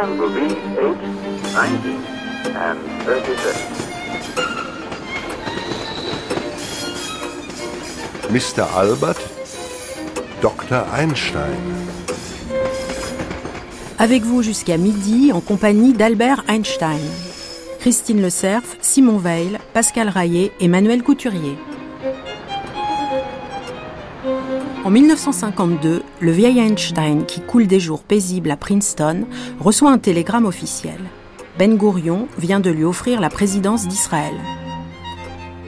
time will be 8, 19, and 30 seconds. Mr. Albert, Dr. Einstein. Avec vous jusqu'à midi en compagnie d'Albert Einstein. Christine Le Cerf, Simon Veil, Pascal Raillet et Manuel Couturier. En 1952, le vieil Einstein, qui coule des jours paisibles à Princeton, reçoit un télégramme officiel. Ben Gourion vient de lui offrir la présidence d'Israël.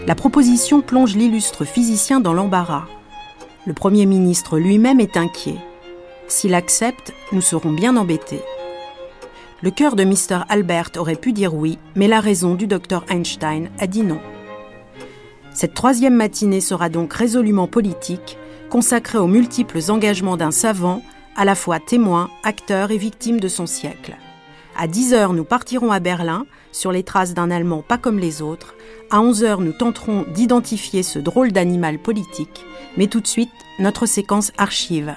La proposition plonge l'illustre physicien dans l'embarras. Le Premier ministre lui-même est inquiet. S'il accepte, nous serons bien embêtés. Le cœur de Mr. Albert aurait pu dire oui, mais la raison du docteur Einstein a dit non. Cette troisième matinée sera donc résolument politique, consacrée aux multiples engagements d'un savant, à la fois témoin, acteur et victime de son siècle. À 10 heures, nous partirons à Berlin, sur les traces d'un Allemand pas comme les autres. À 11 heures, nous tenterons d'identifier ce drôle d'animal politique. Mais tout de suite, notre séquence archive.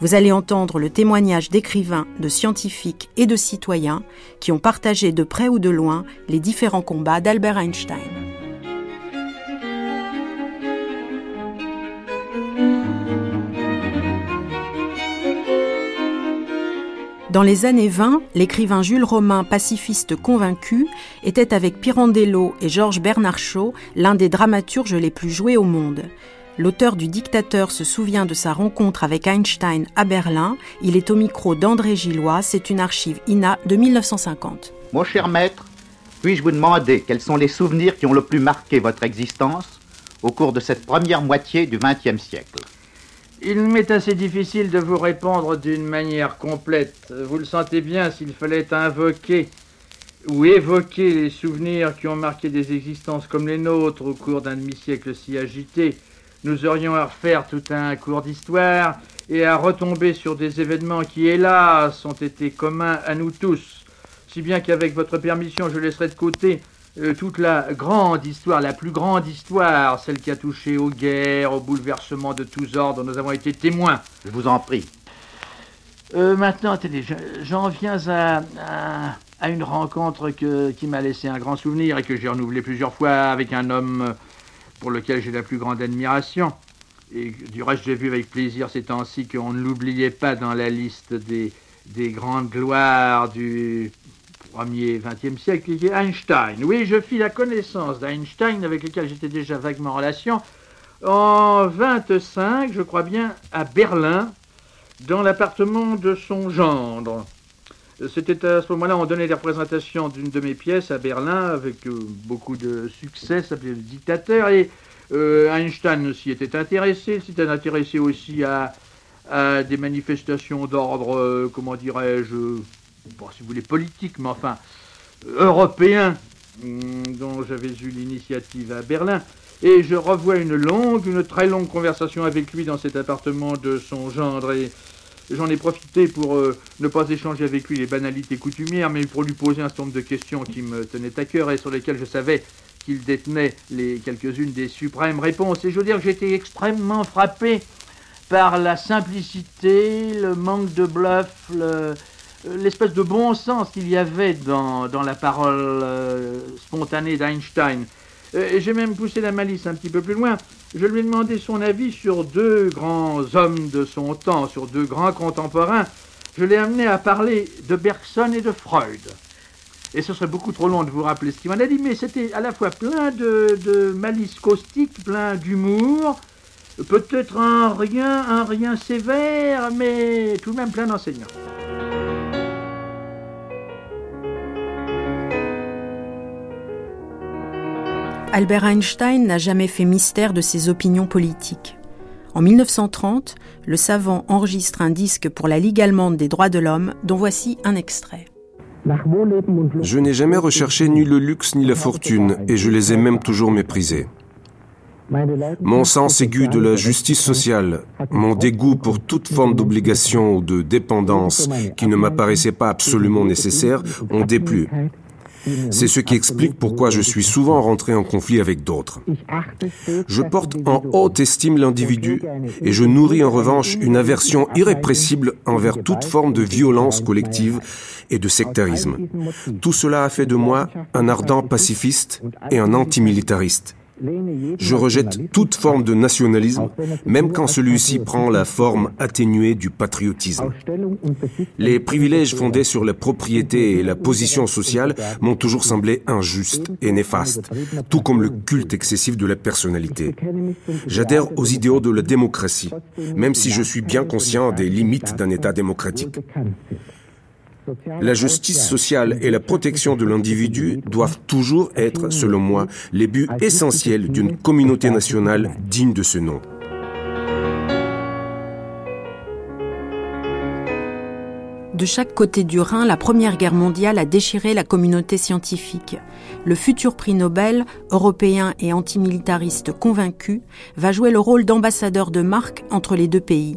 Vous allez entendre le témoignage d'écrivains, de scientifiques et de citoyens qui ont partagé de près ou de loin les différents combats d'Albert Einstein. Dans les années 20, l'écrivain Jules Romain, pacifiste convaincu, était avec Pirandello et Georges Bernard Shaw l'un des dramaturges les plus joués au monde. L'auteur du Dictateur se souvient de sa rencontre avec Einstein à Berlin. Il est au micro d'André Gillois. C'est une archive INA de 1950. Mon cher maître, puis-je vous demander quels sont les souvenirs qui ont le plus marqué votre existence au cours de cette première moitié du XXe siècle? Il m'est assez difficile de vous répondre d'une manière complète. Vous le sentez bien, s'il fallait invoquer ou évoquer les souvenirs qui ont marqué des existences comme les nôtres au cours d'un demi-siècle si agité, nous aurions à refaire tout un cours d'histoire et à retomber sur des événements qui, hélas, ont été communs à nous tous. Si bien qu'avec votre permission, je laisserai de côté toute la grande histoire, la plus grande histoire, celle qui a touché aux guerres, aux bouleversements de tous ordres, nous avons été témoins. Je vous en prie. Euh, maintenant, attendez, j'en viens à, à, une rencontre que, qui m'a laissé un grand souvenir et que j'ai renouvelé plusieurs fois avec un homme pour lequel j'ai la plus grande admiration. Et du reste, j'ai vu avec plaisir ces temps-ci qu'on ne l'oubliait pas dans la liste des, des grandes gloires du premier XXe siècle, qui est Einstein. Oui, je fis la connaissance d'Einstein, avec lequel j'étais déjà vaguement en relation, en 25, je crois bien, à Berlin, dans l'appartement de son gendre. C'était à ce moment-là, on donnait des représentations d'une de mes pièces à Berlin avec euh, beaucoup de succès, s'appelait Le Dictateur, et euh, Einstein s'y était intéressé, s'était intéressé aussi à, des manifestations d'ordre, euh, comment dirais-je, bon, si vous voulez, politique, mais enfin, européen, hum, dont j'avais eu l'initiative à Berlin. Et je revois une longue, une très longue conversation avec lui dans cet appartement de son gendre. Et, J'en ai profité pour euh, ne pas échanger avec lui les banalités coutumières, mais pour lui poser un certain nombre de questions qui me tenaient à cœur et sur lesquelles je savais qu'il détenait les quelques-unes des suprêmes réponses. Et je veux dire que j'étais extrêmement frappé par la simplicité, le manque de bluff, euh, l'espèce de bon sens qu'il y avait dans, la parole euh, spontanée d'Einstein. Euh, j'ai même poussé la malice un petit peu plus loin. Je lui ai demandé son avis sur deux grands hommes de son temps, sur deux grands contemporains. Je l'ai amené à parler de Bergson et de Freud. Et ce serait beaucoup trop long de vous rappeler ce qu'il m'en a dit, mais c'était à la fois plein de, de malice caustique, plein d'humour, peut-être un rien, un rien sévère, mais tout de même plein d'enseignants. Albert Einstein n'a jamais fait mystère de ses opinions politiques. En 1930, le savant enregistre un disque pour la Ligue allemande des droits de l'homme, dont voici un extrait. Je n'ai jamais recherché ni le luxe ni la fortune, et je les ai même toujours méprisés. Mon sens aigu de la justice sociale, mon dégoût pour toute forme d'obligation ou de dépendance qui ne m'apparaissait pas absolument nécessaire ont déplu. C'est ce qui explique pourquoi je suis souvent rentré en conflit avec d'autres. Je porte en haute estime l'individu et je nourris en revanche une aversion irrépressible envers toute forme de violence collective et de sectarisme. Tout cela a fait de moi un ardent pacifiste et un antimilitariste. Je rejette toute forme de nationalisme, même quand celui-ci prend la forme atténuée du patriotisme. Les privilèges fondés sur la propriété et la position sociale m'ont toujours semblé injustes et néfastes, tout comme le culte excessif de la personnalité. J'adhère aux idéaux de la démocratie, même si je suis bien conscient des limites d'un État démocratique. La justice sociale et la protection de l'individu doivent toujours être, selon moi, les buts essentiels d'une communauté nationale digne de ce nom. De chaque côté du Rhin, la Première Guerre mondiale a déchiré la communauté scientifique. Le futur prix Nobel, européen et antimilitariste convaincu, va jouer le rôle d'ambassadeur de marque entre les deux pays.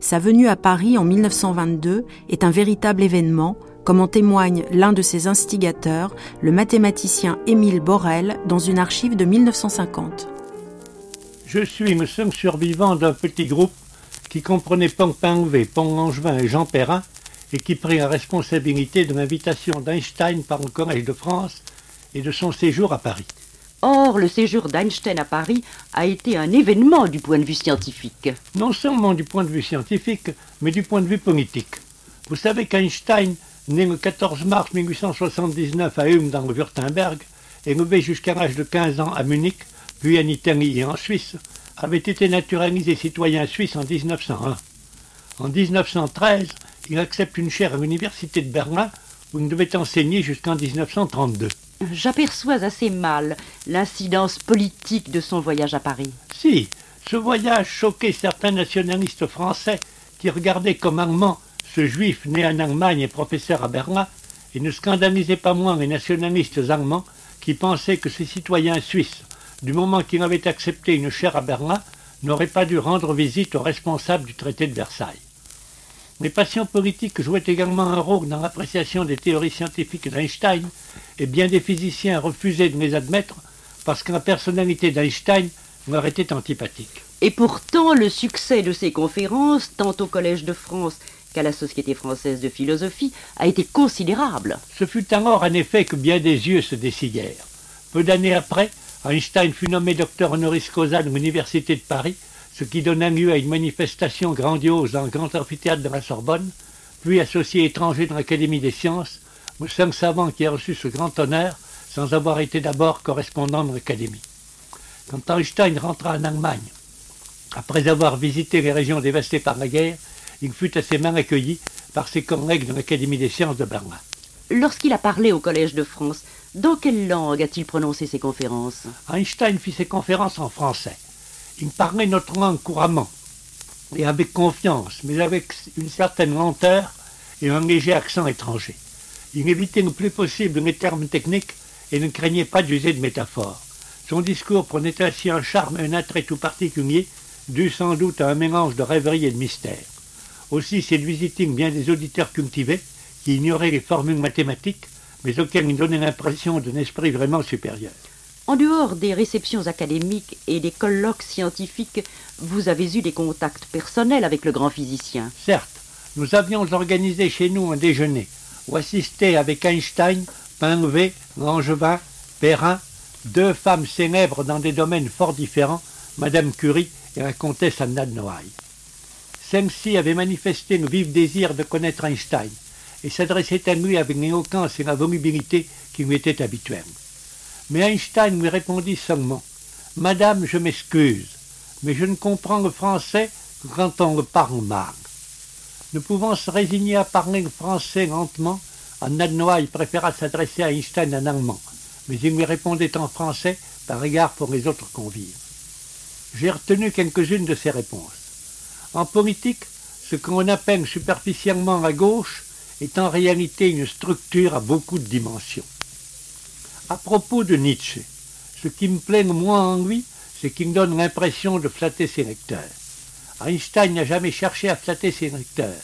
Sa venue à Paris en 1922 est un véritable événement, comme en témoigne l'un de ses instigateurs, le mathématicien Émile Borel, dans une archive de 1950. Je suis, me sommes survivant d'un petit groupe qui comprenait Pont Pinvet, Pont Langevin et Jean Perrin, et qui prit la responsabilité de l'invitation d'Einstein par le Collège de France et de son séjour à Paris. Or, le séjour d'Einstein à Paris a été un événement du point de vue scientifique. Non seulement du point de vue scientifique, mais du point de vue politique. Vous savez qu'Einstein, né le 14 mars 1879 à Ulm dans le Württemberg, élevé jusqu'à l'âge de 15 ans à Munich, puis en Italie et en Suisse, avait été naturalisé citoyen suisse en 1901. En 1913, il accepte une chaire à l'université de Berlin où il devait enseigner jusqu'en 1932. J'aperçois assez mal l'incidence politique de son voyage à Paris. Si, ce voyage choquait certains nationalistes français qui regardaient comme allemand ce juif né en Allemagne et professeur à Berlin, et ne scandalisait pas moins les nationalistes allemands qui pensaient que ces citoyens suisses, du moment qu'ils avaient accepté une chaire à Berlin, n'auraient pas dû rendre visite aux responsables du traité de Versailles. Les passions politiques jouaient également un rôle dans l'appréciation des théories scientifiques d'Einstein, et bien des physiciens refusaient de les admettre parce que la personnalité d'Einstein leur était antipathique. Et pourtant, le succès de ces conférences, tant au Collège de France qu'à la Société française de philosophie, a été considérable. Ce fut alors en effet que bien des yeux se dessillèrent. Peu d'années après, Einstein fut nommé docteur honoris causa de l'Université de Paris ce qui donna lieu à une manifestation grandiose dans le grand amphithéâtre de la Sorbonne, puis associé étranger dans l'Académie des sciences, le seul savant qui a reçu ce grand honneur sans avoir été d'abord correspondant de l'Académie. Quand Einstein rentra en Allemagne, après avoir visité les régions dévastées par la guerre, il fut assez mal accueilli par ses collègues de l'Académie des sciences de Berlin. Lorsqu'il a parlé au Collège de France, dans quelle langue a-t-il prononcé ses conférences? Einstein fit ses conférences en français. Il parlait notre langue couramment et avec confiance, mais avec une certaine lenteur et un léger accent étranger. Il évitait le plus possible les termes techniques et ne craignait pas d'user de métaphores. Son discours prenait ainsi un charme et un attrait tout particulier, dû sans doute à un mélange de rêverie et de mystère. Aussi séduisit-il bien des auditeurs cultivés qui ignoraient les formules mathématiques, mais auxquels il donnait l'impression d'un esprit vraiment supérieur. En dehors des réceptions académiques et des colloques scientifiques, vous avez eu des contacts personnels avec le grand physicien. Certes, nous avions organisé chez nous un déjeuner où assistaient avec Einstein, Pinvet, Langevin, Perrin, deux femmes célèbres dans des domaines fort différents, Madame Curie et la comtesse Anna de Noailles. Celle-ci avait manifesté le vif désir de connaître Einstein et s'adressait à lui avec l'éloquence et la volubilité qui lui étaient habituelles. Mais Einstein lui répondit seulement Madame, je m'excuse, mais je ne comprends le français que quand on le parle mal. Ne pouvant se résigner à parler le français lentement, Anna de préféra s'adresser à Einstein en allemand, mais il lui répondait en français par égard pour les autres convives. J'ai retenu quelques-unes de ses réponses. En politique, ce qu'on appelle superficiellement la gauche est en réalité une structure à beaucoup de dimensions. À propos de Nietzsche, ce qui me plaît le moins en lui, c'est qu'il me donne l'impression de flatter ses lecteurs. Einstein n'a jamais cherché à flatter ses lecteurs.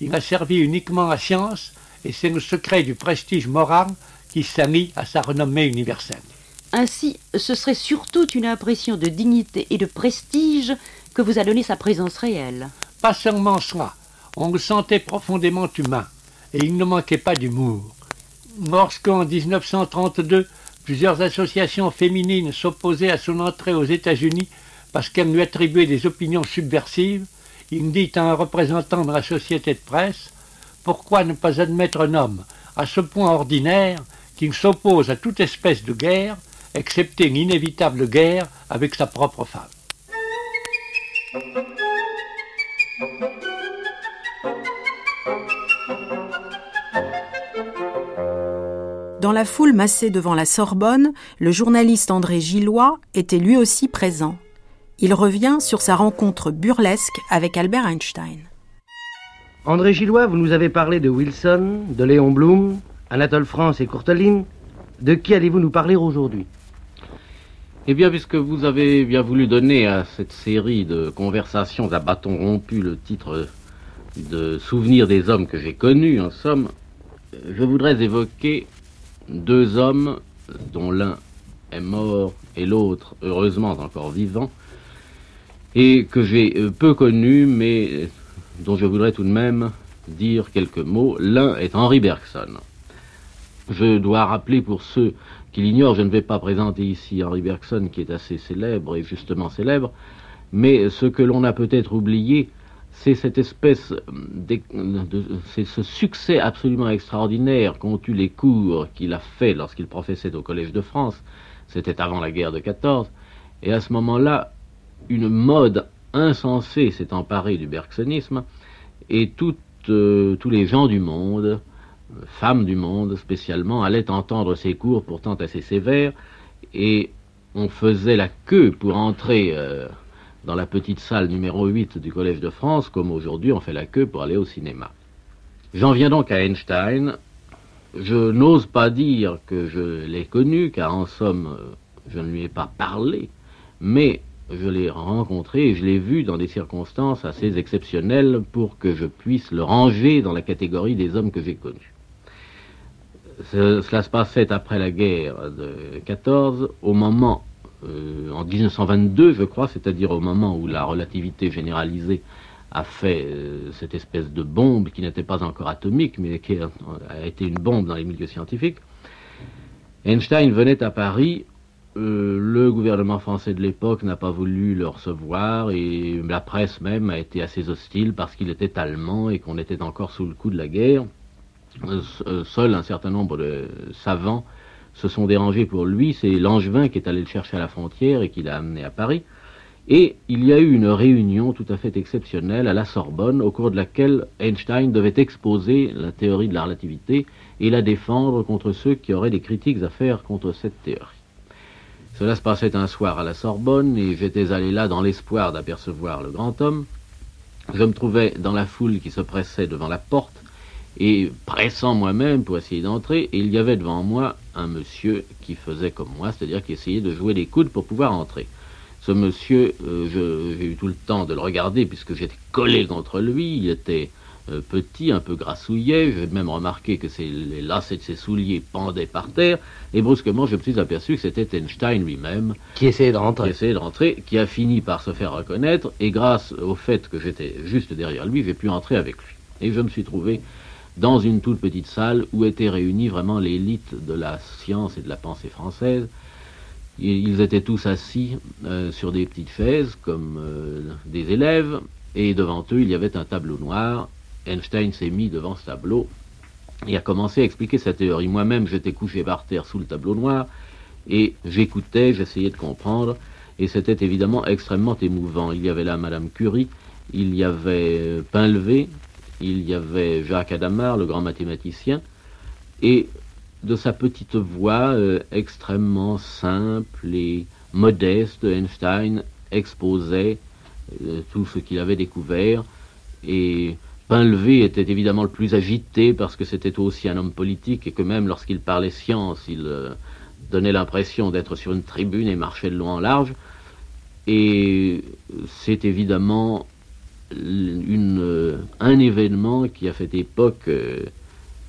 Il a servi uniquement la science, et c'est le secret du prestige moral qui s'allie à sa renommée universelle. Ainsi, ce serait surtout une impression de dignité et de prestige que vous a donné sa présence réelle. Pas seulement cela, on le sentait profondément humain, et il ne manquait pas d'humour. Lorsqu'en 1932, plusieurs associations féminines s'opposaient à son entrée aux États-Unis parce qu'elles lui attribuaient des opinions subversives, il dit à un représentant de la société de presse Pourquoi ne pas admettre un homme à ce point ordinaire qu'il s'oppose à toute espèce de guerre, excepté une inévitable guerre avec sa propre femme Dans la foule massée devant la Sorbonne, le journaliste André Gillois était lui aussi présent. Il revient sur sa rencontre burlesque avec Albert Einstein. André Gillois, vous nous avez parlé de Wilson, de Léon Blum, Anatole France et Courteline. De qui allez-vous nous parler aujourd'hui? Eh bien, puisque vous avez bien voulu donner à cette série de conversations à bâton rompu le titre de Souvenirs des hommes que j'ai connus, en somme, je voudrais évoquer deux hommes dont l'un est mort et l'autre, heureusement, encore vivant, et que j'ai euh, peu connu, mais dont je voudrais tout de même dire quelques mots. L'un est Henri Bergson. Je dois rappeler pour ceux qui l'ignorent, je ne vais pas présenter ici Henri Bergson, qui est assez célèbre et justement célèbre, mais ce que l'on a peut-être oublié, c'est cette espèce de, c'est ce succès absolument extraordinaire qu'ont eu les cours qu'il a fait lorsqu'il professait au Collège de France. C'était avant la guerre de 14. Et à ce moment-là, une mode insensée s'est emparée du bergsonisme et euh, tous les gens du monde, femmes du monde spécialement, allaient entendre ces cours pourtant assez sévères et on faisait la queue pour entrer euh, dans la petite salle numéro 8 du Collège de France, comme aujourd'hui on fait la queue pour aller au cinéma. J'en viens donc à Einstein. Je n'ose pas dire que je l'ai connu, car en somme, je ne lui ai pas parlé, mais je l'ai rencontré et je l'ai vu dans des circonstances assez exceptionnelles pour que je puisse le ranger dans la catégorie des hommes que j'ai connus. cela se passait après la guerre de 14, au moment euh, en 1922, je crois, c'est-à-dire au moment où la relativité généralisée a fait euh, cette espèce de bombe qui n'était pas encore atomique, mais qui a, été une bombe dans les milieux scientifiques. Einstein venait à Paris, euh, le gouvernement français de l'époque n'a pas voulu le recevoir et la presse même a été assez hostile parce qu'il était allemand et qu'on était encore sous le coup de la guerre. seul un certain nombre de savants se sont dérangés pour lui. C'est Langevin qui est allé le chercher à la frontière et qui l'a amené à Paris. Et il y a eu une réunion tout à fait exceptionnelle à la Sorbonne, au cours de laquelle Einstein devait exposer la théorie de la relativité et la défendre contre ceux qui auraient des critiques à faire contre cette théorie. Cela se passait un soir à la Sorbonne et j'étais allé là dans l'espoir d'apercevoir le grand homme. Je me trouvais dans la foule qui se pressait devant la porte et pressant moi-même pour essayer d'entrer, et il y avait devant moi un monsieur qui faisait comme moi, c'est-à-dire qui essayait de jouer les coudes pour pouvoir entrer. Ce monsieur, euh, j'ai eu tout le temps de le regarder puisque j'étais collé contre lui, il était euh, petit, un peu grassouillet, j'ai même remarqué que les lacets de ses souliers pendaient par terre, et brusquement je me suis aperçu que c'était Einstein lui-même. Qui essayait de rentrer. Qui essayait de rentrer, qui a fini par se faire reconnaître, et grâce au fait que j'étais juste derrière lui, j'ai pu entrer avec lui. Et je me suis trouvé dans une toute petite salle où étaient réunis vraiment l'élite de la science et de la pensée française. Ils étaient tous assis euh, sur des petites chaises comme euh, des élèves, et devant eux il y avait un tableau noir. Einstein s'est mis devant ce tableau et a commencé à expliquer sa théorie. Moi-même j'étais couché par terre sous le tableau noir, et j'écoutais, j'essayais de comprendre, et c'était évidemment extrêmement émouvant. Il y avait là Madame Curie, il y avait euh, Pinlevé, il y avait Jacques Adamar, le grand mathématicien, et de sa petite voix euh, extrêmement simple et modeste, Einstein exposait euh, tout ce qu'il avait découvert, et Pinlevé était évidemment le plus agité parce que c'était aussi un homme politique et que même lorsqu'il parlait science, il euh, donnait l'impression d'être sur une tribune et marchait de loin en large. Et c'est évidemment euh, un événement qui a fait époque euh,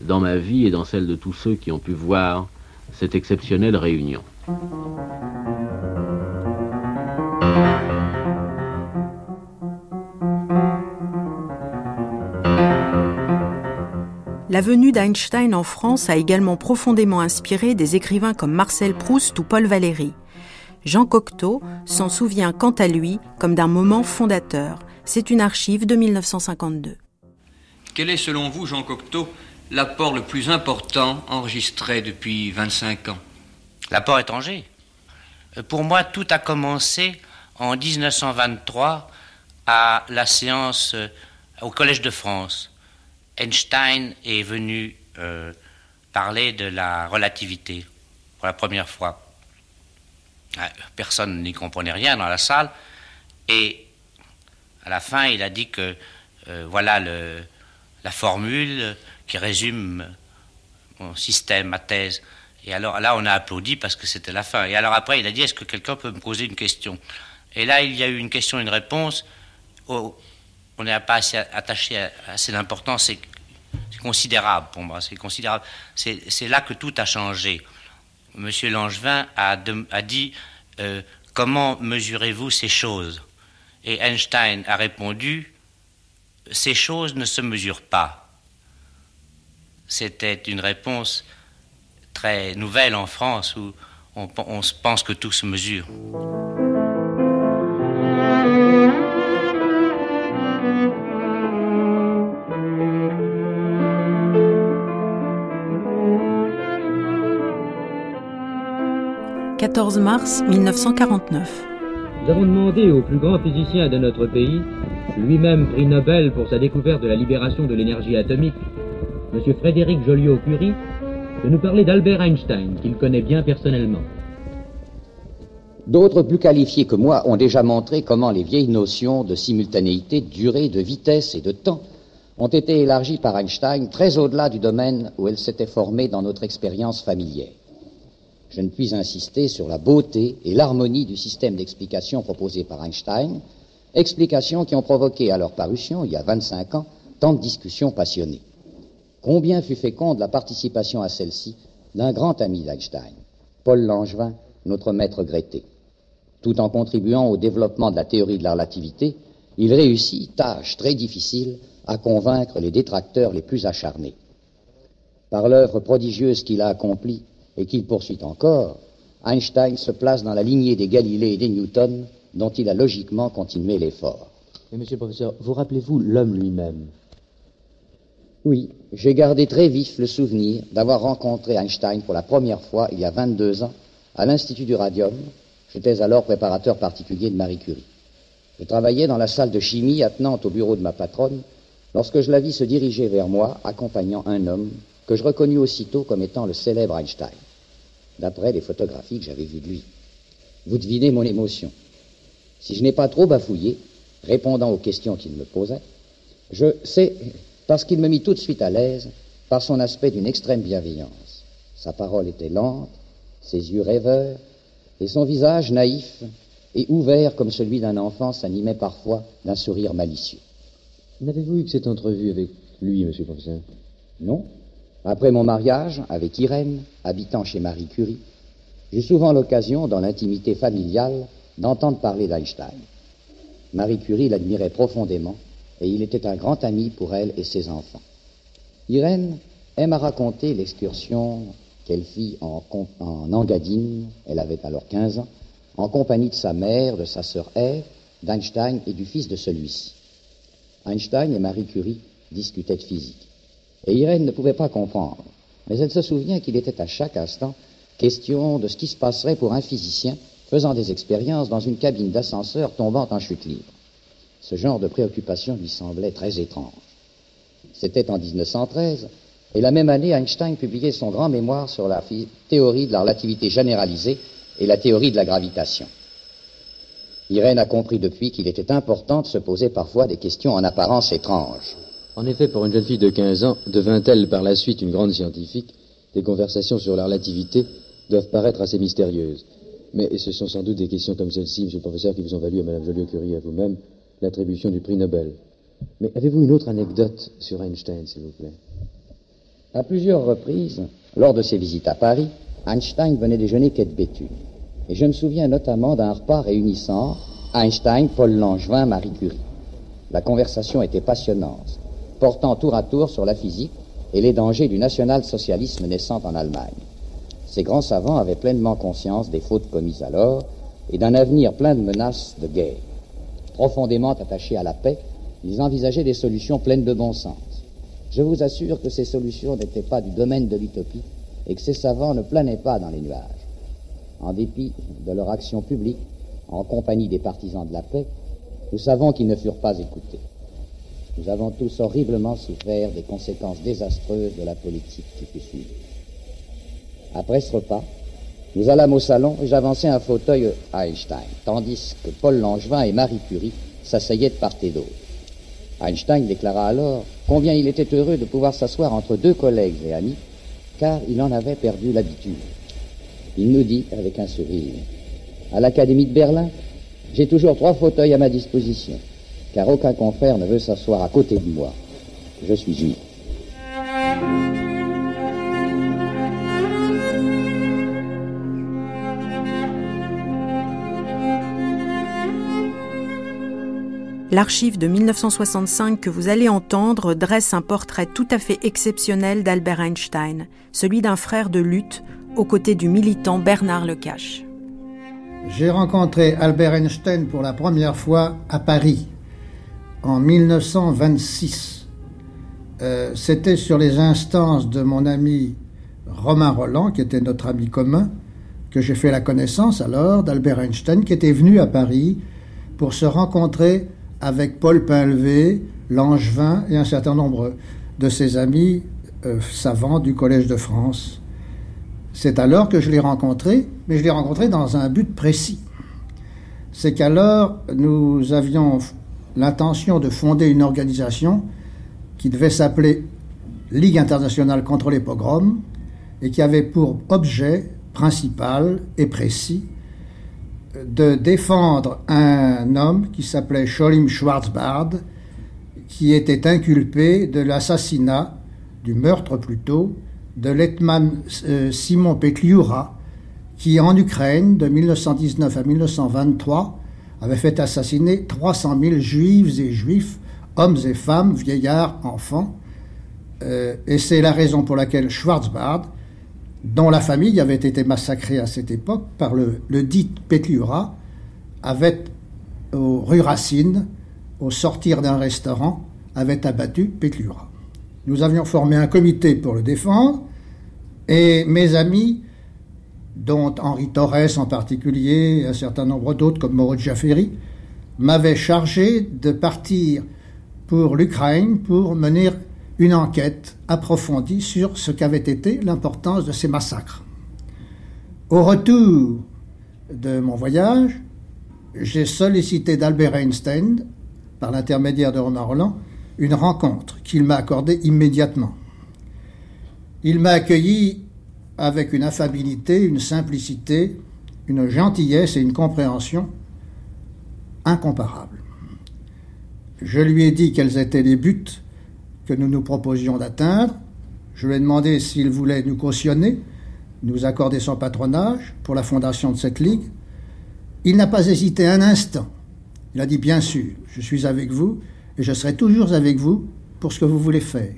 dans ma vie et dans celle de tous ceux qui ont pu voir cette exceptionnelle réunion. La venue d'Einstein en France a également profondément inspiré des écrivains comme Marcel Proust ou Paul Valéry. Jean Cocteau s'en souvient quant à lui comme d'un moment fondateur. C'est une archive de 1952. Quel est selon vous, Jean Cocteau, l'apport le plus important enregistré depuis 25 ans? L'apport étranger? Euh, Pour moi, tout a commencé en 1923 à la séance euh, au Collège de France. Einstein est venu euh, parler de la relativité pour la première fois. Ah, personne n'y comprenait rien dans la salle. Et à la fin, il a dit que euh, voilà la formule qui résume mon système, ma thèse. Et alors là, on a applaudi parce que c'était la fin. Et alors après, il a dit est-ce que quelqu'un peut me poser une question? Et là, il y a eu une question, une réponse. on n'est pas assez attaché à assez d'importance. C'est considérable pour moi. C'est considérable. C'est là que tout a changé. Monsieur Langevin a, dit euh, Comment mesurez-vous ces choses? Et Einstein a répondu Ces choses ne se mesurent pas. C'était une réponse très nouvelle en France où on, pense que tout se mesure. 14 mars 1949. Nous avons demandé au plus grand physicien de notre pays, lui-même prix Nobel pour sa découverte de la libération de l'énergie atomique, M. Frédéric Joliot-Curie, de nous parler d'Albert Einstein, qu'il connaît bien personnellement. D'autres plus qualifiés que moi ont déjà montré comment les vieilles notions de simultanéité, de durée, de vitesse et de temps ont été élargies par Einstein très au-delà du domaine où elles s'étaient formées dans notre expérience familière je ne puis insister sur la beauté et l'harmonie du système d'explication proposé par Einstein, explications qui ont provoqué à leur parution, il y a 25 ans, tant de discussions passionnées. Combien fut féconde la participation à celle-ci d'un grand ami d'Einstein, Paul Langevin, notre maître Grété. Tout en contribuant au développement de la théorie de la relativité, il réussit, tâche très difficile, à convaincre les détracteurs les plus acharnés. Par l'œuvre prodigieuse qu'il a accomplie, et qu'il poursuit encore, Einstein se place dans la lignée des Galilée et des Newton dont il a logiquement continué l'effort. Mais monsieur le professeur, vous rappelez-vous l'homme lui-même? Oui, j'ai gardé très vif le souvenir d'avoir rencontré Einstein pour la première fois il y a 22 ans à l'Institut du Radium. J'étais alors préparateur particulier de Marie Curie. Je travaillais dans la salle de chimie attenante au bureau de ma patronne lorsque je la vis se diriger vers moi accompagnant un homme que je reconnus aussitôt comme étant le célèbre Einstein d'après les photographies que j'avais vues de lui. Vous devinez mon émotion. Si je n'ai pas trop bafouillé, répondant aux questions qu'il me posait, je sais, parce qu'il me mit tout de suite à l'aise par son aspect d'une extrême bienveillance. Sa parole était lente, ses yeux rêveurs, et son visage naïf et ouvert comme celui d'un enfant s'animait parfois d'un sourire malicieux. N'avez-vous eu que cette entrevue avec lui, monsieur le professeur Non, après mon mariage avec Irène, habitant chez Marie Curie, j'ai souvent l'occasion, dans l'intimité familiale, d'entendre parler d'Einstein. Marie Curie l'admirait profondément et il était un grand ami pour elle et ses enfants. Irène aime à raconter l'excursion qu'elle fit en, en, Engadine, elle avait alors 15 ans, en compagnie de sa mère, de sa sœur Ève, d'Einstein et du fils de celui-ci. Einstein et Marie Curie discutaient de physique. Et Irène ne pouvait pas comprendre. Mais elle se souvient qu'il était à chaque instant question de ce qui se passerait pour un physicien faisant des expériences dans une cabine d'ascenseur tombant en chute libre. Ce genre de préoccupation lui semblait très étrange. C'était en 1913, et la même année, Einstein publiait son grand mémoire sur la théorie de la relativité généralisée et la théorie de la gravitation. Irène a compris depuis qu'il était important de se poser parfois des questions en apparence étranges. En effet, pour une jeune fille de 15 ans, devint-elle par la suite une grande scientifique, des conversations sur la relativité doivent paraître assez mystérieuses. Mais ce sont sans doute des questions comme celle-ci, monsieur le professeur, qui vous ont valu à Mme Joliot-Curie et à vous-même l'attribution du prix Nobel. Mais avez-vous une autre anecdote sur Einstein, s'il vous plaît? À plusieurs reprises, lors de ses visites à Paris, Einstein venait déjeuner quai de Béthune. Et je me souviens notamment d'un repas réunissant Einstein, Paul Langevin, Marie Curie. La conversation était passionnante, portant tour à tour sur la physique et les dangers du national-socialisme naissant en Allemagne. Ces grands savants avaient pleinement conscience des fautes commises alors et d'un avenir plein de menaces de guerre. Profondément attachés à la paix, ils envisageaient des solutions pleines de bon sens. Je vous assure que ces solutions n'étaient pas du domaine de l'utopie et que ces savants ne planaient pas dans les nuages. En dépit de leur action publique, en compagnie des partisans de la paix, nous savons qu'ils ne furent pas écoutés. Nous avons tous horriblement souffert des conséquences désastreuses de la politique qui fut suivie. Après ce repas, nous allâmes au salon et j'avançai un fauteuil à Einstein, tandis que Paul Langevin et Marie Curie s'asseyaient de part et d'autre. Einstein déclara alors combien il était heureux de pouvoir s'asseoir entre deux collègues et amis, car il en avait perdu l'habitude. Il nous dit avec un sourire, à l'Académie de Berlin, j'ai toujours trois fauteuils à ma disposition, car aucun confrère ne veut s'asseoir à côté de moi. Je suis juif. L'archive de 1965 que vous allez entendre dresse un portrait tout à fait exceptionnel d'Albert Einstein, celui d'un frère de lutte aux côtés du militant Bernard Lecache. J'ai rencontré Albert Einstein pour la première fois à Paris en 1926. Euh, C'était sur les instances de mon ami Romain Roland, qui était notre ami commun, que j'ai fait la connaissance alors d'Albert Einstein, qui était venu à Paris pour se rencontrer avec Paul Pinlevé, Langevin et un certain nombre de ses amis euh, savants du Collège de France. C'est alors que je l'ai rencontré, mais je l'ai rencontré dans un but précis. C'est qu'alors nous avions l'intention de fonder une organisation qui devait s'appeler Ligue internationale contre les pogroms et qui avait pour objet principal et précis de défendre un homme qui s'appelait Scholim Schwarzbard, qui était inculpé de l'assassinat, du meurtre plutôt, de l'Etman euh, Simon Petliura, qui en Ukraine, de 1919 à 1923, avait fait assassiner 300 000 juifs et juifs, hommes et femmes, vieillards, enfants. Euh, et c'est la raison pour laquelle Schwarzbard dont la famille avait été massacrée à cette époque par le, dit Petliura, avait, aux rue Racine, au sortir d'un restaurant, avait abattu Petliura. Nous avions formé un comité pour le défendre, et mes amis, dont Henri Torres en particulier, et un certain nombre d'autres comme Moritz Jafferi, m'avaient chargé de partir pour l'Ukraine pour mener une enquête approfondie sur ce qu'avait été l'importance de ces massacres. Au retour de mon voyage, j'ai sollicité d'Albert Einstein, par l'intermédiaire de Romain Roland, une rencontre qu'il m'a accordée immédiatement. Il m'a accueilli avec une affabilité, une simplicité, une gentillesse et une compréhension incomparables. Je lui ai dit quels étaient les buts que nous nous proposions d'atteindre. Je lui ai demandé s'il voulait nous cautionner, nous accorder son patronage pour la fondation de cette ligue. Il n'a pas hésité un instant. Il a dit bien sûr, je suis avec vous et je serai toujours avec vous pour ce que vous voulez faire.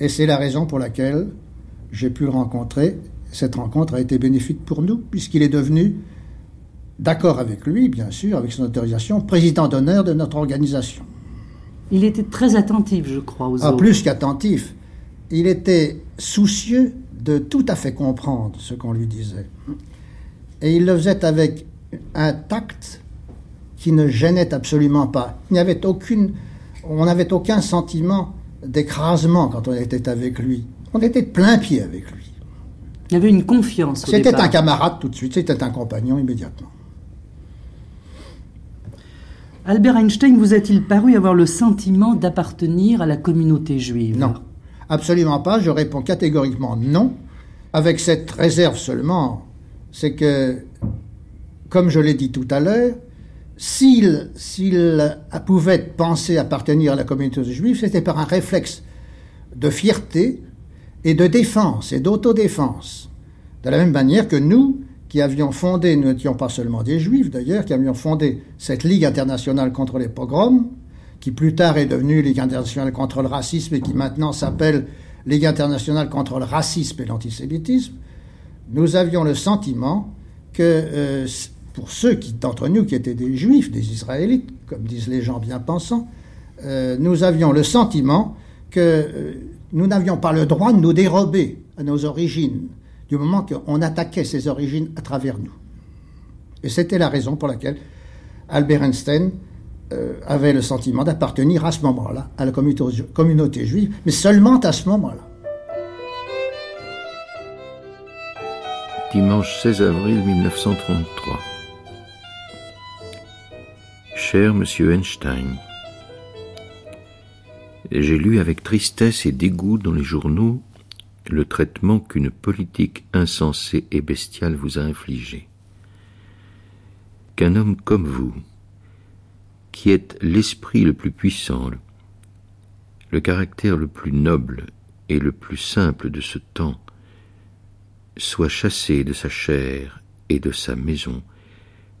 Et c'est la raison pour laquelle j'ai pu le rencontrer. Cette rencontre a été bénéfique pour nous puisqu'il est devenu, d'accord avec lui, bien sûr, avec son autorisation, président d'honneur de notre organisation. Il était très attentif, je crois, aux ah, Plus qu'attentif. Il était soucieux de tout à fait comprendre ce qu'on lui disait. Et il le faisait avec un tact qui ne gênait absolument pas. Il n'y avait aucune, on n'avait aucun sentiment d'écrasement quand on était avec lui. On était de plein pied avec lui. Il y avait une confiance. C'était un camarade tout de suite, c'était un compagnon immédiatement. Albert Einstein vous a-t-il paru avoir le sentiment d'appartenir à la communauté juive? Non, absolument pas. Je réponds catégoriquement non, avec cette réserve seulement. C'est que, comme je l'ai dit tout à l'heure, s'il, s'il pouvait penser appartenir à la communauté juive, c'était par un réflexe de fierté et de défense et d'autodéfense. De la même manière que nous, qui avions fondé, nous n'étions pas seulement des juifs d'ailleurs, qui avions fondé cette Ligue internationale contre les pogroms, qui plus tard est devenue Ligue internationale contre le racisme et qui maintenant s'appelle Ligue internationale contre le racisme et l'antisémitisme, nous avions le sentiment que euh, pour ceux d'entre nous qui étaient des juifs, des israélites, comme disent les gens bien pensants, euh, nous avions le sentiment que euh, nous n'avions pas le droit de nous dérober à nos origines, du moment qu'on attaquait ces origines à travers nous. Et c'était la raison pour laquelle Albert Einstein euh, avait le sentiment d'appartenir à ce moment-là à la communauté, juive, mais seulement à ce moment-là. Dimanche 16 avril 1933. Cher Monsieur Einstein, j'ai lu avec tristesse et dégoût dans les journaux le traitement qu'une politique insensée et bestiale vous a infligé. Qu'un homme comme vous, qui êtes l'esprit le plus puissant, le caractère le plus noble et le plus simple de ce temps, soit chassé de sa chair et de sa maison,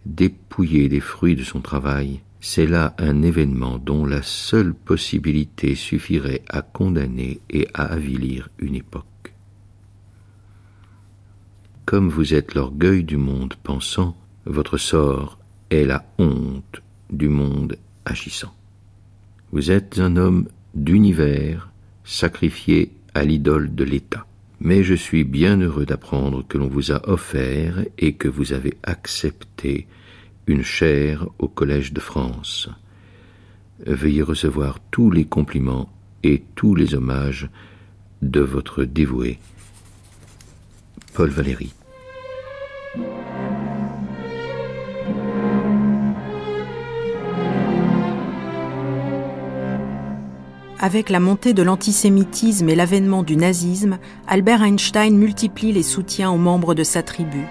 dépouillé des fruits de son travail, c'est là un événement dont la seule possibilité suffirait à condamner et à avilir une époque. Comme vous êtes l'orgueil du monde pensant, votre sort est la honte du monde agissant. Vous êtes un homme d'univers sacrifié à l'idole de l'État. Mais je suis bien heureux d'apprendre que l'on vous a offert et que vous avez accepté une chaire au Collège de France. Veuillez recevoir tous les compliments et tous les hommages de votre dévoué Paul Valéry. Avec la montée de l'antisémitisme et l'avènement du nazisme, Albert Einstein multiplie les soutiens aux membres de sa tribu.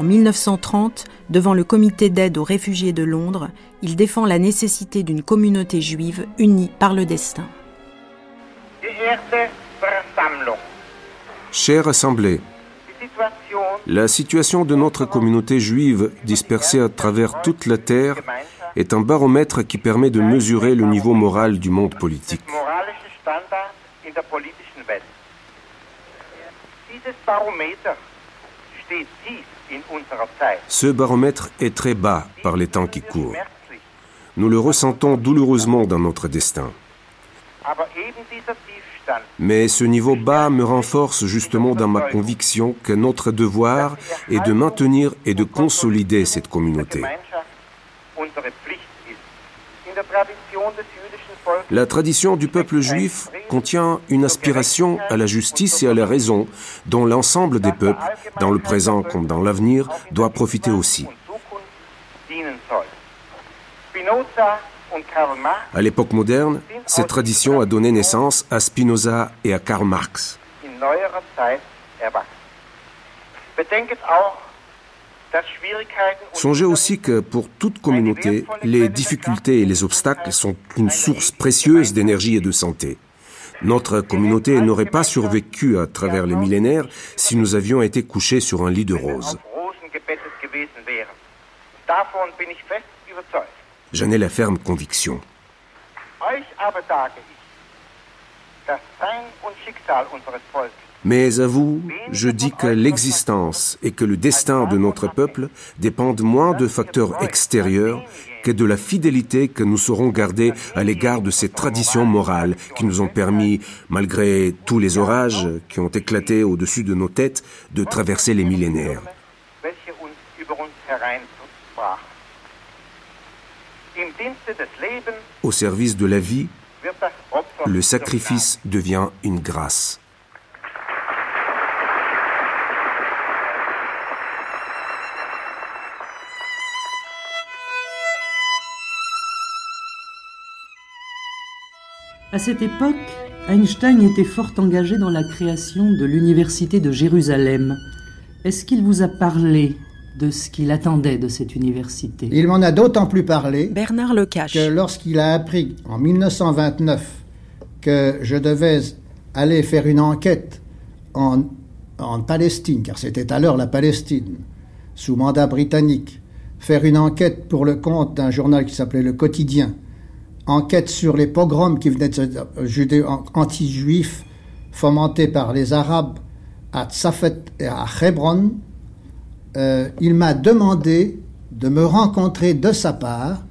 En 1930, devant le comité d'aide aux réfugiés de Londres, il défend la nécessité d'une communauté juive unie par le destin. Chère Assemblée, la situation de notre communauté juive dispersée à travers toute la Terre est un baromètre qui permet de mesurer le niveau moral du monde politique. Ce baromètre est très bas par les temps qui courent. Nous le ressentons douloureusement dans notre destin. Mais ce niveau bas me renforce justement dans ma conviction que notre devoir est de maintenir et de consolider cette communauté. La tradition du peuple juif contient une aspiration à la justice et à la raison dont l'ensemble des peuples, dans le présent comme dans l'avenir, doit profiter aussi. À l'époque moderne, cette tradition a donné naissance à Spinoza et à Karl Marx. Songez aussi que pour toute communauté, les difficultés et les obstacles sont une source précieuse d'énergie et de santé. Notre communauté n'aurait pas survécu à travers les millénaires si nous avions été couchés sur un lit de roses. J'en ai la ferme conviction. Mais à vous, je dis que l'existence et que le destin de notre peuple dépendent moins de facteurs extérieurs que de la fidélité que nous saurons garder à l'égard de ces traditions morales qui nous ont permis, malgré tous les orages qui ont éclaté au-dessus de nos têtes, de traverser les millénaires. Au service de la vie, le sacrifice devient une grâce. À cette époque, Einstein était fort engagé dans la création de l'Université de Jérusalem. Est-ce qu'il vous a parlé de ce qu'il attendait de cette université? Il m'en a d'autant plus parlé Bernard Lecache. que lorsqu'il a appris en 1929 que je devais aller faire une enquête en en Palestine, car c'était alors la Palestine, sous mandat britannique, faire une enquête pour le compte d'un journal qui s'appelait Le Quotidien, enquête sur les pogroms qui venaient de judéo anti-juifs fomentés par les Arabes à Tzafet et à Hebron, euh, il m'a demandé de me rencontrer de sa part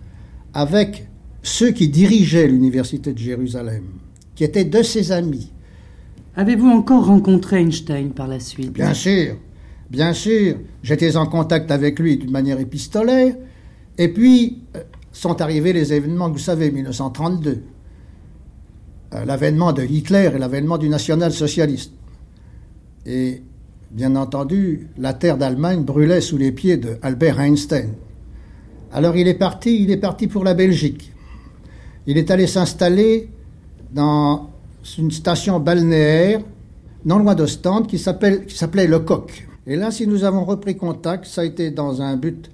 avec ceux qui dirigeaient l'université de Jérusalem, qui étaient de ses amis. Avez-vous encore rencontré Einstein par la suite? Bien sûr, bien sûr. J'étais en contact avec lui d'une manière épistolaire. Et puis euh, sont arrivés les événements que vous savez, 1932. Euh, l'avènement de Hitler et l'avènement du national-socialiste. Et bien entendu, la terre d'Allemagne brûlait sous les pieds de Albert Einstein. Alors il est parti, il est parti pour la Belgique. Il est allé s'installer dans une station balnéaire non loin d'Ostende qui s'appelait Le Coq. Et là, si nous avons repris contact, ça a été dans un but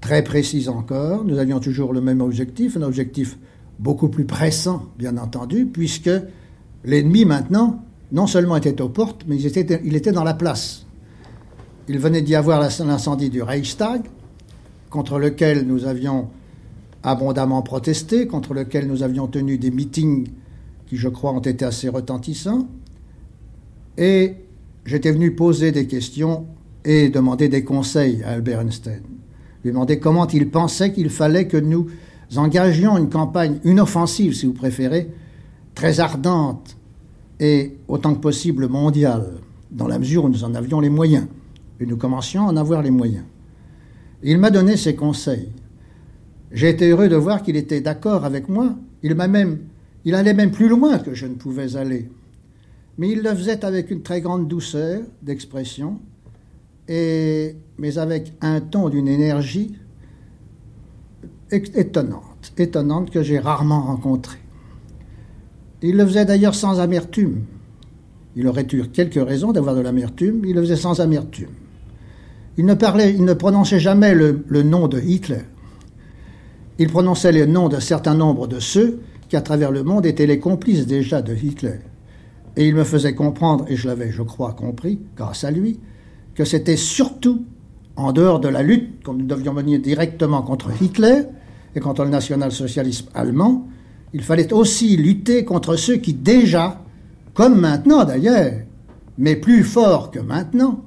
très précis encore. Nous avions toujours le même objectif, un objectif beaucoup plus pressant, bien entendu, puisque l'ennemi maintenant, non seulement était aux portes, mais il était, il était dans la place. Il venait d'y avoir l'incendie du Reichstag, contre lequel nous avions abondamment protesté, contre lequel nous avions tenu des meetings qui, je crois, ont été assez retentissants. Et j'étais venu poser des questions et demander des conseils à Albert Einstein. Lui demander comment il pensait qu'il fallait que nous engagions une campagne, une offensive, si vous préférez, très ardente et autant que possible mondiale, dans la mesure où nous en avions les moyens. Et nous commencions à en avoir les moyens. Il m'a donné ses conseils. J'ai été heureux de voir qu'il était d'accord avec moi. Il m'a même, il allait même plus loin que je ne pouvais aller. Mais il le faisait avec une très grande douceur d'expression, mais avec un ton d'une énergie étonnante, étonnante que j'ai rarement rencontrée. Il le faisait d'ailleurs sans amertume. Il aurait eu quelques raisons d'avoir de l'amertume, il le faisait sans amertume. Il ne parlait, il ne prononçait jamais le, le nom de Hitler. Il prononçait les noms d'un certain nombre de ceux qui, à travers le monde, étaient les complices déjà de Hitler. Et il me faisait comprendre, et je l'avais, je crois, compris, grâce à lui, que c'était surtout en dehors de la lutte que nous devions mener directement contre Hitler et contre le national-socialisme allemand, il fallait aussi lutter contre ceux qui déjà, comme maintenant d'ailleurs, mais plus fort que maintenant,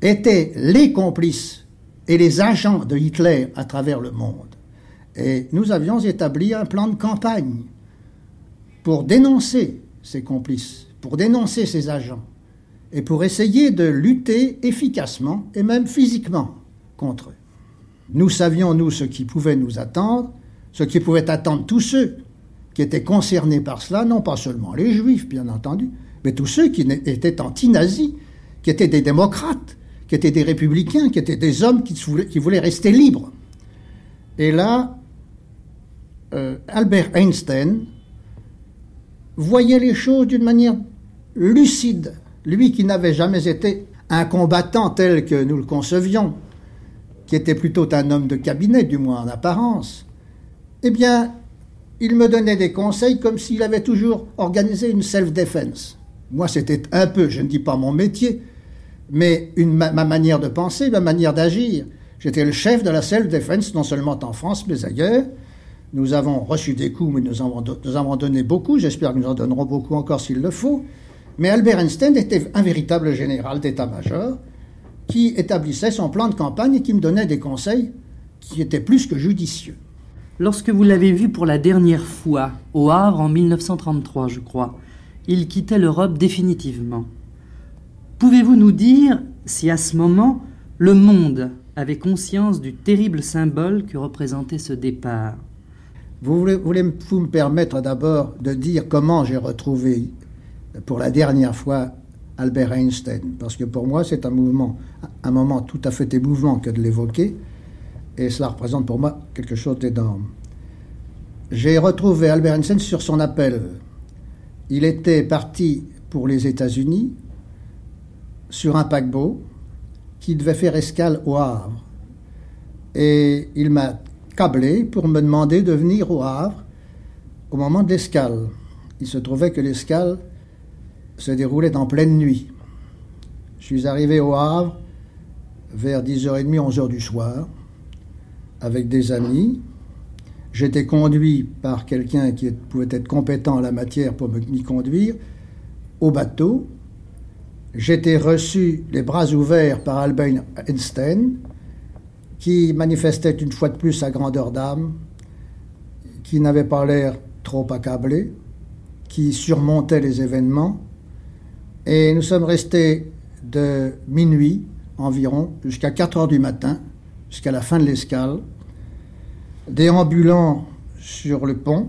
étaient les complices et les agents de Hitler à travers le monde. Et nous avions établi un plan de campagne pour dénoncer ces complices, pour dénoncer ces agents, et pour essayer de lutter efficacement et même physiquement contre eux. Nous savions, nous, ce qui pouvait nous attendre, ce qui pouvait attendre tous ceux qui étaient concernés par cela, non pas seulement les juifs, bien entendu, mais tous ceux qui étaient anti-nazis, qui étaient des démocrates, qui étaient des républicains, qui étaient des hommes qui voulaient, rester libres. Et là, euh, Albert Einstein voyait les choses d'une manière lucide, lui qui n'avait jamais été un combattant tel que nous le concevions, qui était plutôt un homme de cabinet, du moins en apparence, eh bien, il me donnait des conseils comme s'il avait toujours organisé une self-defense. Moi, c'était un peu, je ne dis pas mon métier, mais ma, manière de penser, ma manière d'agir. J'étais le chef de la self-defense, non seulement en France, mais ailleurs. Nous avons reçu des coups, mais nous nous avons donné beaucoup. J'espère que nous en donnerons beaucoup encore s'il le faut. Mais Albert Einstein était un véritable général d'état-major qui établissait son plan de campagne et qui me donnait des conseils qui étaient plus que judicieux. Lorsque vous l'avez vu pour la dernière fois, au Havre en 1933, je crois, il quittait l'Europe définitivement. Pouvez-vous nous dire si à ce moment, le monde avait conscience du terrible symbole que représentait ce départ? Vous voulez-vous me permettre d'abord de dire comment j'ai retrouvé pour la dernière fois Albert Einstein Parce que pour moi, c'est un mouvement, un moment tout à fait émouvant que de l'évoquer et cela représente pour moi quelque chose d'énorme. J'ai retrouvé Albert Einstein sur son appel. Il était parti pour les États-Unis sur un paquebot qui devait faire escale au Havre. Et il m'a câblé pour me demander de venir au Havre au moment de l'escale. Il se trouvait que l'escale se déroulait en pleine nuit. Je suis arrivé au Havre vers 10h30, 11h du soir, avec des amis. J'étais conduit par quelqu'un qui pouvait être compétent en la matière pour m'y conduire au bateau. J'étais reçu les bras ouverts par Albert Einstein, qui manifestait une fois de plus sa grandeur d'âme, qui n'avait pas l'air trop accablé, qui surmontait les événements. Et nous sommes restés de minuit environ jusqu'à 4 heures du matin, jusqu'à la fin de l'escale, déambulant sur le pont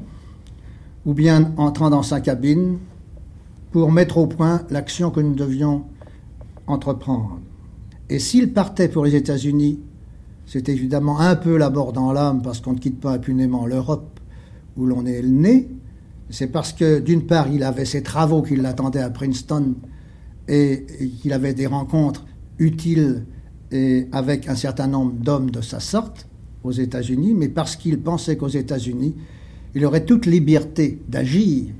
ou bien entrant dans sa cabine pour mettre au point l'action que nous devions entreprendre. Et s'il partait pour les États-Unis, c'est évidemment un peu la mort dans l'âme parce qu'on ne quitte pas impunément l'Europe où l'on est né. C'est parce que d'une part, il avait ses travaux qui l'attendaient à Princeton et, qu'il avait des rencontres utiles avec un certain nombre d'hommes de sa sorte aux États-Unis, mais parce qu'il pensait qu'aux États-Unis, il aurait toute liberté d'agir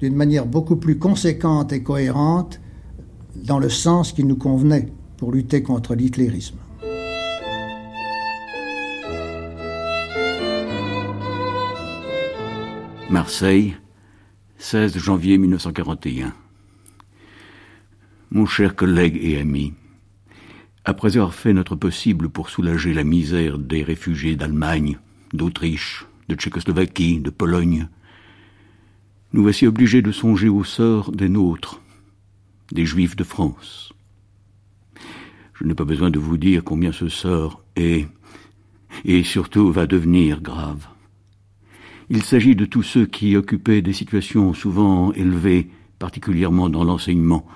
d'une manière beaucoup plus conséquente et cohérente dans le sens qui nous convenait pour lutter contre l'hitlérisme. Marseille, 16 janvier 1941. Mon cher collègue et ami, après avoir fait notre possible pour soulager la misère des réfugiés d'Allemagne, d'Autriche, de Tchécoslovaquie, de Pologne, nous voici obligés de songer au sort des nôtres, des Juifs de France. Je n'ai pas besoin de vous dire combien ce sort est, et surtout va devenir grave. Il s'agit de tous ceux qui occupaient des situations souvent élevées, particulièrement dans l'enseignement,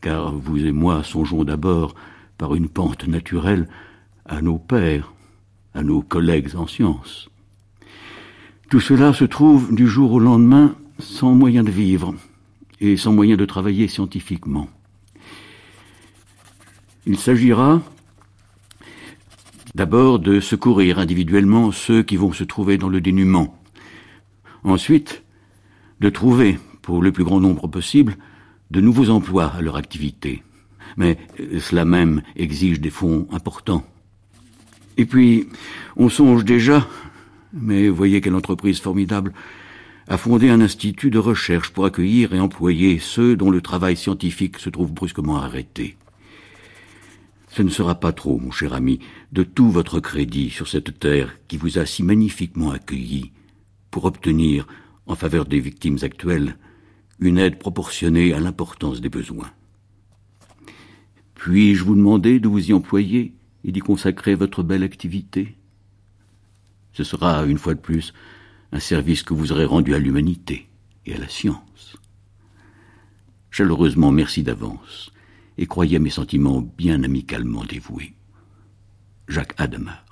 car vous et moi songeons d'abord, par une pente naturelle, à nos pères, à nos collègues en sciences. Tout cela se trouve du jour au lendemain sans moyen de vivre et sans moyen de travailler scientifiquement. Il s'agira d'abord de secourir individuellement ceux qui vont se trouver dans le dénuement, Ensuite, de trouver, pour le plus grand nombre possible, de nouveaux emplois à leur activité. Mais cela même exige des fonds importants. Et puis, on songe déjà, mais voyez quelle entreprise formidable, à fonder un institut de recherche pour accueillir et employer ceux dont le travail scientifique se trouve brusquement arrêté. Ce ne sera pas trop, mon cher ami, de tout votre crédit sur cette terre qui vous a si magnifiquement accueilli pour obtenir, en faveur des victimes actuelles, une aide proportionnée à l'importance des besoins. Puis-je vous demander de vous y employer et d'y consacrer votre belle activité? Ce sera, une fois de plus, un service que vous aurez rendu à l'humanité et à la science. Chaleureusement merci d'avance, et croyez à mes sentiments bien amicalement dévoués. Jacques Adama.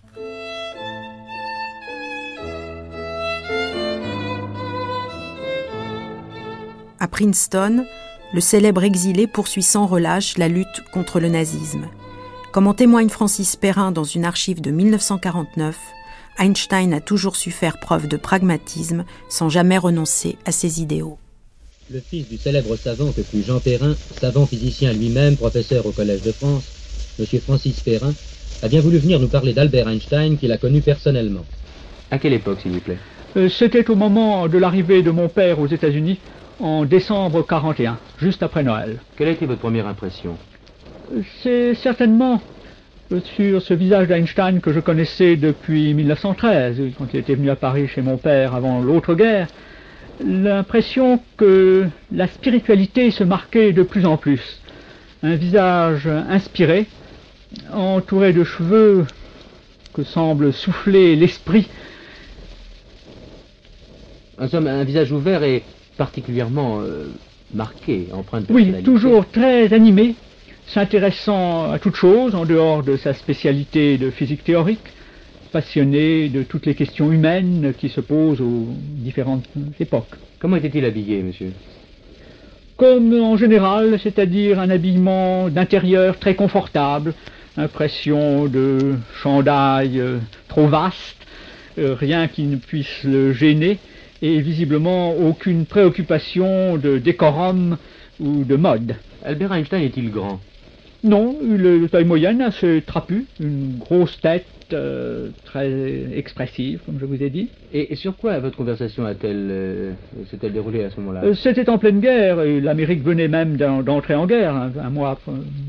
À Princeton, le célèbre exilé poursuit sans relâche la lutte contre le nazisme. Comme en témoigne Francis Perrin dans une archive de 1949, Einstein a toujours su faire preuve de pragmatisme sans jamais renoncer à ses idéaux. Le fils du célèbre savant que fut Jean Perrin, savant physicien lui-même, professeur au Collège de France, M. Francis Perrin, a bien voulu venir nous parler d'Albert Einstein qu'il a connu personnellement. À quelle époque, s'il vous plaît? Euh, C'était au moment de l'arrivée de mon père aux États-Unis en décembre 41, juste après Noël. Quelle a été votre première impression C'est certainement sur ce visage d'Einstein que je connaissais depuis 1913, quand il était venu à Paris chez mon père avant l'autre guerre, l'impression que la spiritualité se marquait de plus en plus. Un visage inspiré, entouré de cheveux que semble souffler l'esprit. Somme, un visage ouvert et particulièrement euh, marqué, empreinte de Oui, toujours très animé, s'intéressant à toute chose en dehors de sa spécialité de physique théorique, passionné de toutes les questions humaines qui se posent aux différentes époques. Comment était-il habillé, monsieur? Comme en général, c'est-à-dire un habillement d'intérieur très confortable, impression de chandail euh, trop vaste, euh, rien qui ne puisse le gêner, et visiblement aucune préoccupation de décorum ou de mode. Albert Einstein est-il grand? Non, le taille moyenne, assez trapu, une grosse tête, euh, très expressive, comme je vous ai dit. Et, sur quoi votre conversation a-t-elle euh, s'est-elle déroulée à ce moment-là? Euh, C'était en pleine guerre, et l'Amérique venait même d'entrer en guerre, un, mois,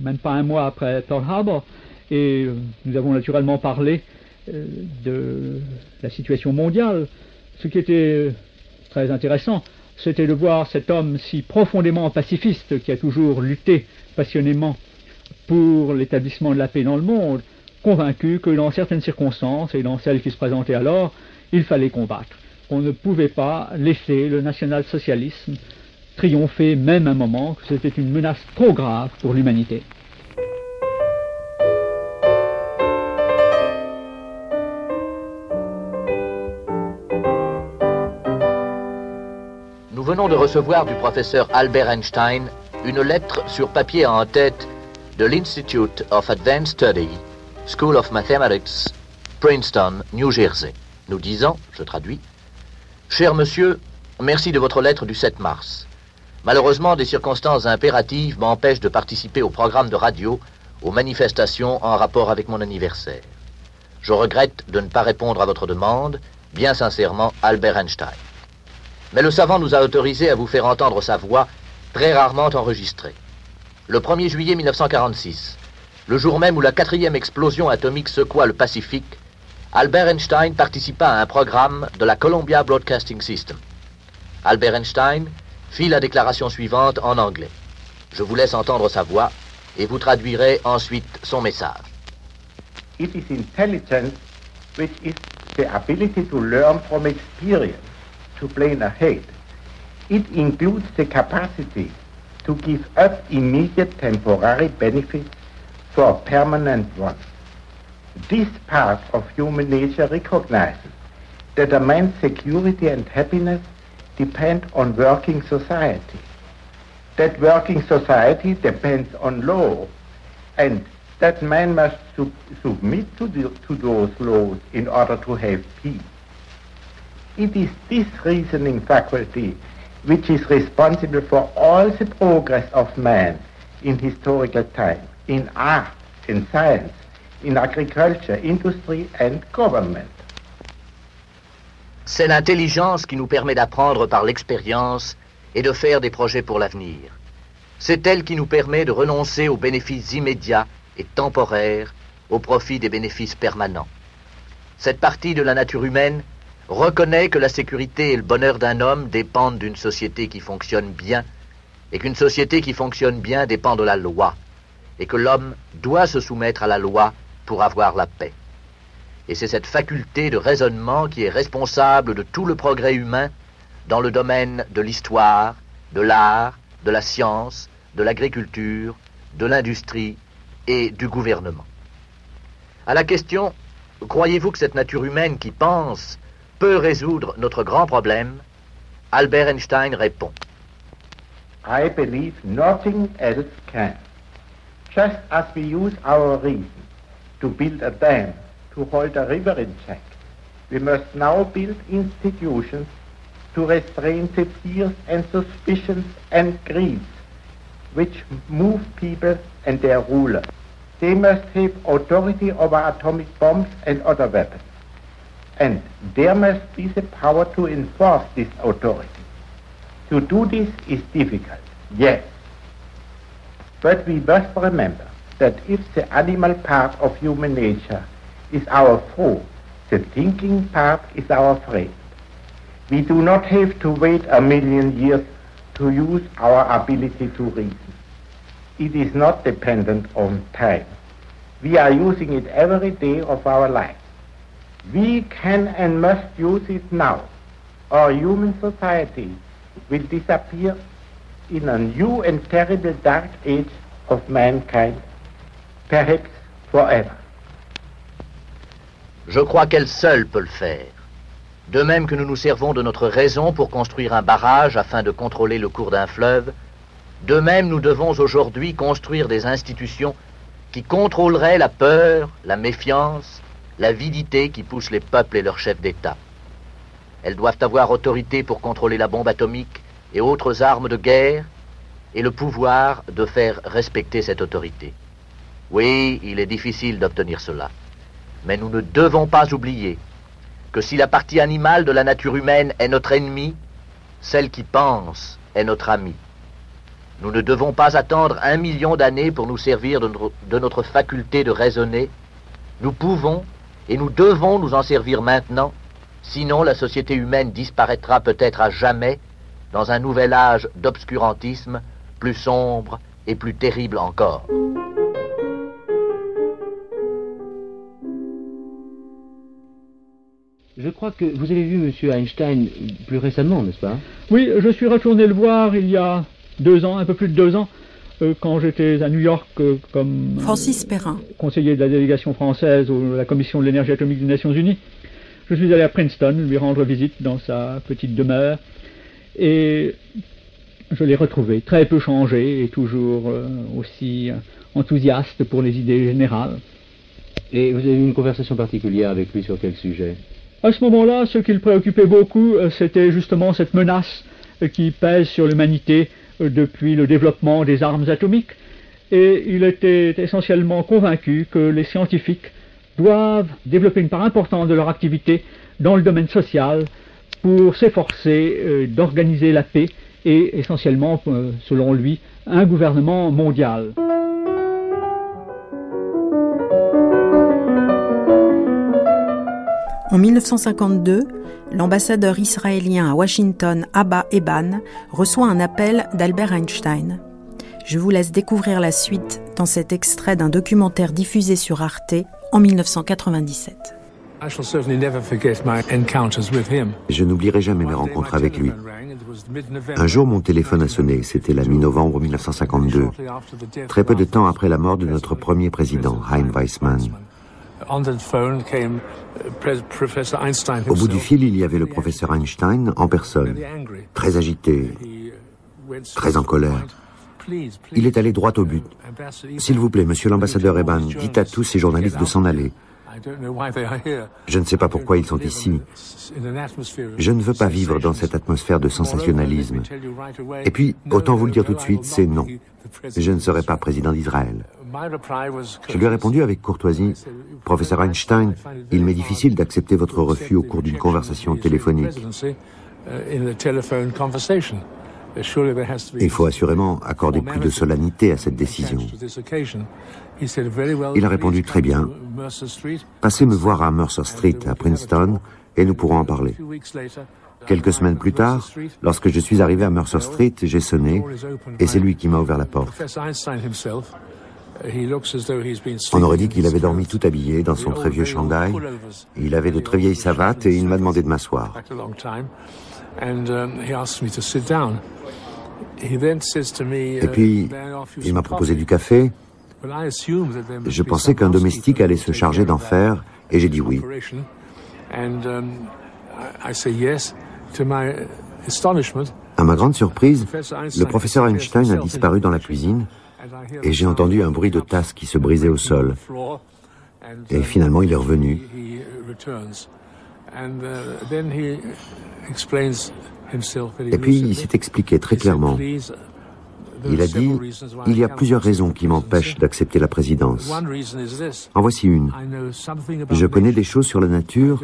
même pas un mois après Pearl Harbor, et nous avons naturellement parlé de la situation mondiale. Ce qui était très intéressant, c'était de voir cet homme si profondément pacifiste qui a toujours lutté passionnément pour l'établissement de la paix dans le monde, convaincu que dans certaines circonstances, et dans celles qui se présentaient alors, il fallait combattre. On ne pouvait pas laisser le national-socialisme triompher même un moment, que c'était une menace trop grave pour l'humanité. Venons de recevoir du professeur Albert Einstein une lettre sur papier en tête de l'Institute of Advanced Study School of Mathematics, Princeton, New Jersey, nous disant, je traduis, Cher monsieur, merci de votre lettre du 7 mars. Malheureusement, des circonstances impératives m'empêchent de participer au programme de radio, aux manifestations en rapport avec mon anniversaire. Je regrette de ne pas répondre à votre demande, bien sincèrement, Albert Einstein. Mais le savant nous a autorisé à vous faire entendre sa voix, très rarement enregistrée. Le 1er juillet 1946, le jour même où la quatrième explosion atomique secoua le Pacifique, Albert Einstein participa à un programme de la Columbia Broadcasting System. Albert Einstein fit la déclaration suivante en anglais. Je vous laisse entendre sa voix et vous traduirez ensuite son message. It is intelligence which is the ability to learn from experience, to plan ahead. It includes the capacity to give up immediate temporary benefits for a permanent one. This part of human nature recognizes that a man's security and happiness depend on working society. That working society depends on law, and that man must sub submit to, the, to those laws in order to have peace. It is this reasoning faculty which is responsible for all the progress of man in historical time in art, in science, in agriculture, industry and government. C'est l'intelligence qui nous permet d'apprendre par l'expérience et de faire des projets pour l'avenir. C'est elle qui nous permet de renoncer aux bénéfices immédiats et temporaires au profit des bénéfices permanents. Cette partie de la nature humaine reconnaît que la sécurité et le bonheur d'un homme dépendent d'une société qui fonctionne bien et qu'une société qui fonctionne bien dépend de la loi et que l'homme doit se soumettre à la loi pour avoir la paix. Et c'est cette faculté de raisonnement qui est responsable de tout le progrès humain dans le domaine de l'histoire, de l'art, de la science, de l'agriculture, de l'industrie et du gouvernement. À la question Croyez-vous que cette nature humaine qui pense peut résoudre notre grand problème Albert Einstein répond I believe nothing else can. Just as we use our reason to build a dam to hold a river in check, we must now build institutions to restrain the fears and suspicions and greeds which move people and their rulers. They must have authority over atomic bombs and other weapons. And there must be the power to enforce this authority. To do this is difficult, yes. But we must remember that if the animal part of human nature is our foe, the thinking part is our friend. We do not have to wait a million years to use our ability to reason. It is not dependent on time. We are using it every day of our life. We can and must use it now, or human society will disappear in a new and terrible dark age of mankind, perhaps forever. Je crois qu'elle seule peut le faire. De même que nous nous servons de notre raison pour construire un barrage afin de contrôler le cours d'un fleuve, de même nous devons aujourd'hui construire des institutions qui contrôleraient la peur, la méfiance, l'avidité qui poussent les peuples et leurs chefs d'État. Elles doivent avoir autorité pour contrôler la bombe atomique, et autres armes de guerre et le pouvoir de faire respecter cette autorité. Oui, il est difficile d'obtenir cela. Mais nous ne devons pas oublier que si la partie animale de la nature humaine est notre ennemi, celle qui pense est notre ami. Nous ne devons pas attendre un million d'années pour nous servir de notre, faculté de raisonner. Nous pouvons et nous devons nous en servir maintenant, sinon la société humaine disparaîtra peut-être à jamais dans un nouvel âge d'obscurantisme plus sombre et plus terrible encore. Je crois que vous avez vu M. Einstein plus récemment, n'est-ce pas? Oui, je suis retourné le voir il y a deux ans, un peu plus de deux ans, quand j'étais à New York euh, comme Francis Perrin. conseiller de la délégation française à la Commission de l'énergie atomique des Nations Unies. Je suis allé à Princeton lui rendre visite dans sa petite demeure et je l'ai retrouvé très peu changé et toujours euh, aussi enthousiaste pour les idées générales. Et vous avez eu une conversation particulière avec lui sur quel sujet? À ce moment-là, ce qui le préoccupait beaucoup, euh, c'était justement cette menace euh, qui pèse sur l'humanité euh, depuis le développement des armes atomiques. Et il était essentiellement convaincu que les scientifiques doivent développer une part importante de leur activité dans le domaine social pour s'efforcer d'organiser la paix et essentiellement, selon lui, un gouvernement mondial. En 1952, l'ambassadeur israélien à Washington, Abba Eban, reçoit un appel d'Albert Einstein. Je vous laisse découvrir la suite dans cet extrait d'un documentaire diffusé sur Arte en 1997. Je n'oublierai jamais mes rencontres avec lui. Un jour, mon téléphone a sonné. C'était la mi-novembre 1952, très peu de temps après la mort de notre premier président, Hein Weizmann. Au bout du fil, il y avait le professeur Einstein en personne, très agité, très en colère. Il est allé droit au but. S'il vous plaît, monsieur l'ambassadeur Eban, dites à tous ces journalistes de s'en aller. Je ne sais pas pourquoi ils sont ici. Je ne veux pas vivre dans cette atmosphère de sensationnalisme. Et puis, autant vous le dire tout de suite, c'est non. Je ne serai pas président d'Israël. Je lui ai répondu avec courtoisie, Professeur Einstein, il m'est difficile d'accepter votre refus au cours d'une conversation téléphonique. Il faut assurément accorder plus de solennité à cette décision. Il a répondu très bien. Passez me voir à Mercer Street, à Princeton, et nous pourrons en parler. Quelques semaines plus tard, lorsque je suis arrivé à Mercer Street, j'ai sonné, et c'est lui qui m'a ouvert la porte. On aurait dit qu'il avait dormi tout habillé dans son très vieux chandail. Il avait de très vieilles savates et il m'a demandé de m'asseoir. Et puis, il m'a proposé du café. Je pensais qu'un domestique allait se charger d'en faire et j'ai dit oui. À ma grande surprise, le professeur Einstein a disparu dans la cuisine et j'ai entendu un bruit de tasse qui se brisait au sol. Et finalement, il est revenu. Et puis, il s'est expliqué très clairement. Il a dit, il y a plusieurs raisons qui m'empêchent d'accepter la présidence. En voici une. Je connais des choses sur la nature,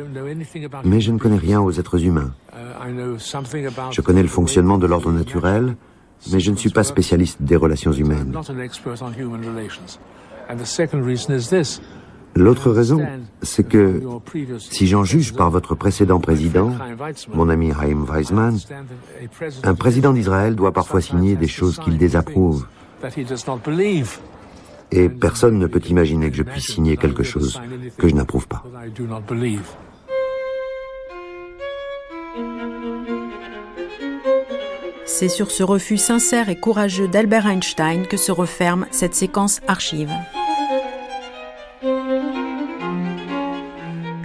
mais je ne connais rien aux êtres humains. Je connais le fonctionnement de l'ordre naturel, mais je ne suis pas spécialiste des relations humaines. L'autre raison, c'est que si j'en juge par votre précédent président, mon ami Chaim Weizmann, un président d'Israël doit parfois signer des choses qu'il désapprouve. Et personne ne peut imaginer que je puisse signer quelque chose que je n'approuve pas. C'est sur ce refus sincère et courageux d'Albert Einstein que se referme cette séquence archive.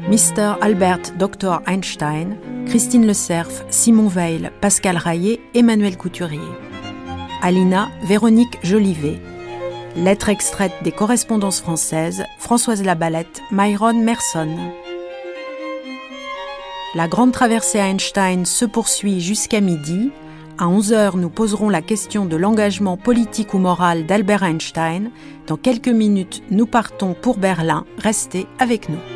Mr. Albert Dr. Einstein, Christine Le Cerf, Simon Veil, Pascal Raillet, Emmanuel Couturier. Alina, Véronique Jolivet. Lettre extraite des correspondances françaises, Françoise Labalette, Myron Merson. La grande traversée Einstein se poursuit jusqu'à midi À 11h, nous poserons la question de l'engagement politique ou moral d'Albert Einstein. Dans quelques minutes, nous partons pour Berlin. Restez avec nous.